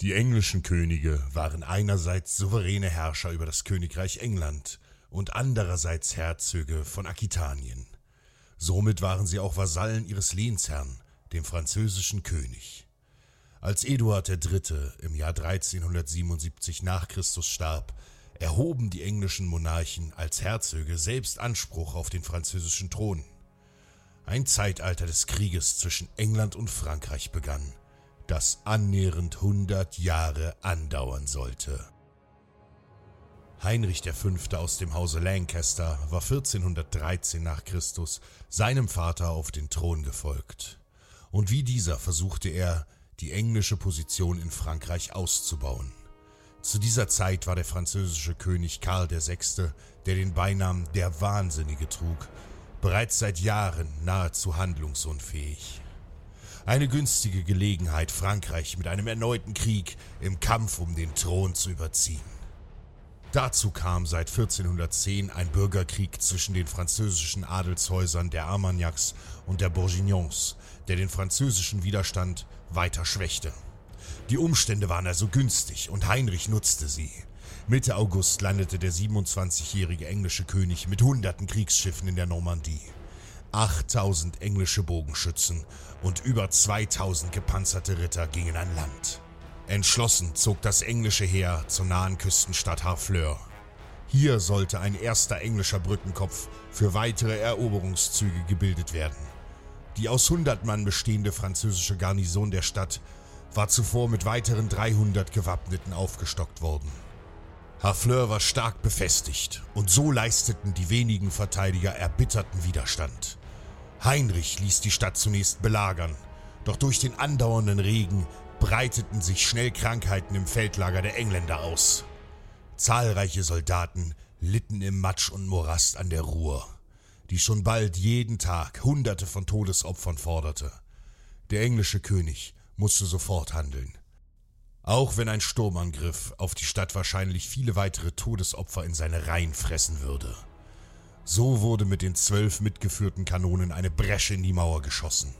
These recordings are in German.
Die englischen Könige waren einerseits souveräne Herrscher über das Königreich England und andererseits Herzöge von Aquitanien. Somit waren sie auch Vasallen ihres Lehnsherrn, dem französischen König. Als Eduard III. im Jahr 1377 nach Christus starb, erhoben die englischen Monarchen als Herzöge selbst Anspruch auf den französischen Thron. Ein Zeitalter des Krieges zwischen England und Frankreich begann, das annähernd hundert Jahre andauern sollte. Heinrich V. aus dem Hause Lancaster war 1413 nach Christus seinem Vater auf den Thron gefolgt. Und wie dieser versuchte er, die englische Position in Frankreich auszubauen. Zu dieser Zeit war der französische König Karl VI., der den Beinamen der Wahnsinnige trug, bereits seit Jahren nahezu handlungsunfähig. Eine günstige Gelegenheit, Frankreich mit einem erneuten Krieg im Kampf um den Thron zu überziehen. Dazu kam seit 1410 ein Bürgerkrieg zwischen den französischen Adelshäusern der Armagnacs und der Bourguignons, der den französischen Widerstand weiter schwächte. Die Umstände waren also günstig und Heinrich nutzte sie. Mitte August landete der 27-jährige englische König mit hunderten Kriegsschiffen in der Normandie. 8000 englische Bogenschützen und über 2000 gepanzerte Ritter gingen an Land. Entschlossen zog das englische Heer zur nahen Küstenstadt Harfleur. Hier sollte ein erster englischer Brückenkopf für weitere Eroberungszüge gebildet werden. Die aus 100 Mann bestehende französische Garnison der Stadt war zuvor mit weiteren 300 Gewappneten aufgestockt worden. Harfleur war stark befestigt und so leisteten die wenigen Verteidiger erbitterten Widerstand. Heinrich ließ die Stadt zunächst belagern, doch durch den andauernden Regen breiteten sich schnell Krankheiten im Feldlager der Engländer aus. Zahlreiche Soldaten litten im Matsch und Morast an der Ruhr die schon bald jeden Tag Hunderte von Todesopfern forderte. Der englische König musste sofort handeln. Auch wenn ein Sturmangriff auf die Stadt wahrscheinlich viele weitere Todesopfer in seine Reihen fressen würde. So wurde mit den zwölf mitgeführten Kanonen eine Bresche in die Mauer geschossen.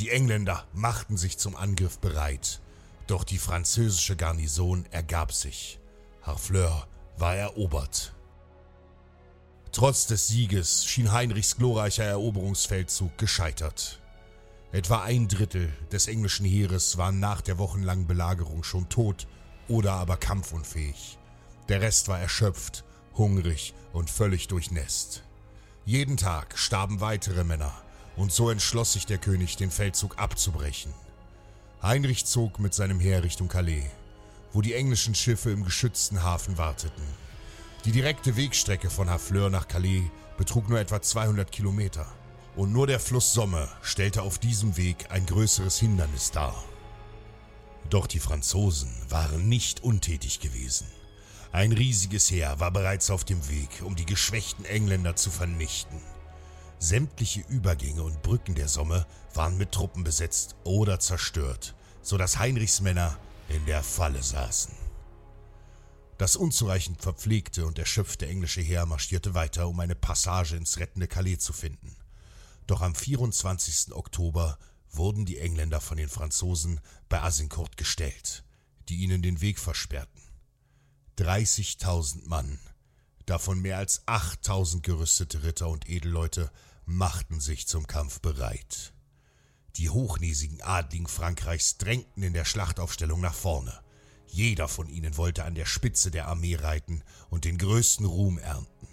Die Engländer machten sich zum Angriff bereit, doch die französische Garnison ergab sich. Harfleur war erobert. Trotz des Sieges schien Heinrichs glorreicher Eroberungsfeldzug gescheitert. Etwa ein Drittel des englischen Heeres waren nach der wochenlangen Belagerung schon tot oder aber kampfunfähig. Der Rest war erschöpft, hungrig und völlig durchnässt. Jeden Tag starben weitere Männer, und so entschloss sich der König, den Feldzug abzubrechen. Heinrich zog mit seinem Heer Richtung Calais, wo die englischen Schiffe im geschützten Hafen warteten. Die direkte Wegstrecke von Harfleur nach Calais betrug nur etwa 200 Kilometer. Und nur der Fluss Somme stellte auf diesem Weg ein größeres Hindernis dar. Doch die Franzosen waren nicht untätig gewesen. Ein riesiges Heer war bereits auf dem Weg, um die geschwächten Engländer zu vernichten. Sämtliche Übergänge und Brücken der Somme waren mit Truppen besetzt oder zerstört, so dass Heinrichs Männer in der Falle saßen. Das unzureichend verpflegte und erschöpfte englische Heer marschierte weiter, um eine Passage ins rettende Calais zu finden. Doch am 24. Oktober wurden die Engländer von den Franzosen bei Azincourt gestellt, die ihnen den Weg versperrten. 30.000 Mann, davon mehr als 8.000 gerüstete Ritter und Edelleute, machten sich zum Kampf bereit. Die hochnäsigen Adligen Frankreichs drängten in der Schlachtaufstellung nach vorne. Jeder von ihnen wollte an der Spitze der Armee reiten und den größten Ruhm ernten.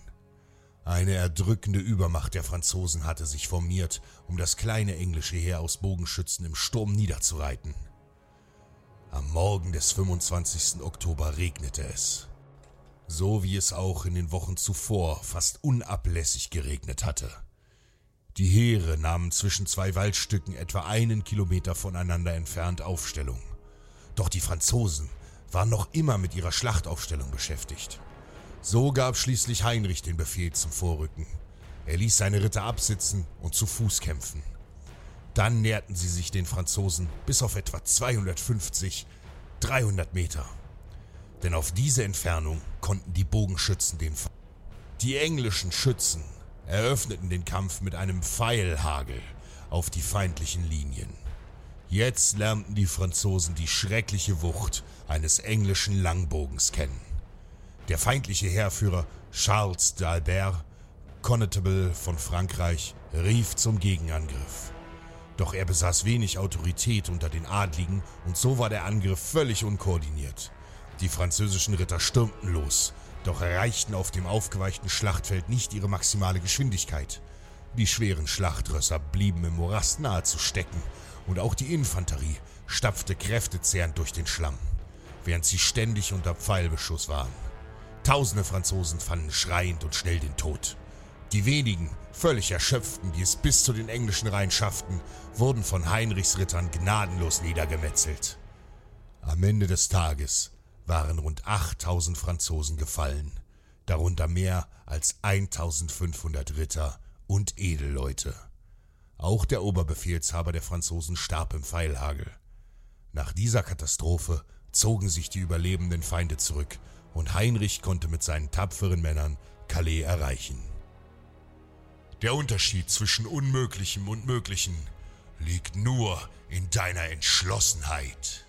Eine erdrückende Übermacht der Franzosen hatte sich formiert, um das kleine englische Heer aus Bogenschützen im Sturm niederzureiten. Am Morgen des 25. Oktober regnete es. So wie es auch in den Wochen zuvor fast unablässig geregnet hatte. Die Heere nahmen zwischen zwei Waldstücken etwa einen Kilometer voneinander entfernt Aufstellung. Doch die Franzosen waren noch immer mit ihrer Schlachtaufstellung beschäftigt. So gab schließlich Heinrich den Befehl zum Vorrücken. Er ließ seine Ritter absitzen und zu Fuß kämpfen. Dann näherten sie sich den Franzosen bis auf etwa 250, 300 Meter. Denn auf diese Entfernung konnten die Bogenschützen den F Die englischen Schützen eröffneten den Kampf mit einem Pfeilhagel auf die feindlichen Linien. Jetzt lernten die Franzosen die schreckliche Wucht eines englischen Langbogens kennen. Der feindliche Heerführer Charles d'Albert, Constable von Frankreich, rief zum Gegenangriff. Doch er besaß wenig Autorität unter den Adligen und so war der Angriff völlig unkoordiniert. Die französischen Ritter stürmten los, doch erreichten auf dem aufgeweichten Schlachtfeld nicht ihre maximale Geschwindigkeit. Die schweren Schlachtrösser blieben im Morast nahezu stecken und auch die Infanterie stapfte kräftezehrend durch den Schlamm, während sie ständig unter Pfeilbeschuss waren. Tausende Franzosen fanden schreiend und schnell den Tod. Die wenigen, völlig erschöpften, die es bis zu den englischen Reihen schafften, wurden von Heinrichs Rittern gnadenlos niedergemetzelt. Am Ende des Tages waren rund 8000 Franzosen gefallen, darunter mehr als 1500 Ritter und Edelleute. Auch der Oberbefehlshaber der Franzosen starb im Pfeilhagel. Nach dieser Katastrophe zogen sich die überlebenden Feinde zurück und Heinrich konnte mit seinen tapferen Männern Calais erreichen. Der Unterschied zwischen Unmöglichem und Möglichen liegt nur in deiner Entschlossenheit.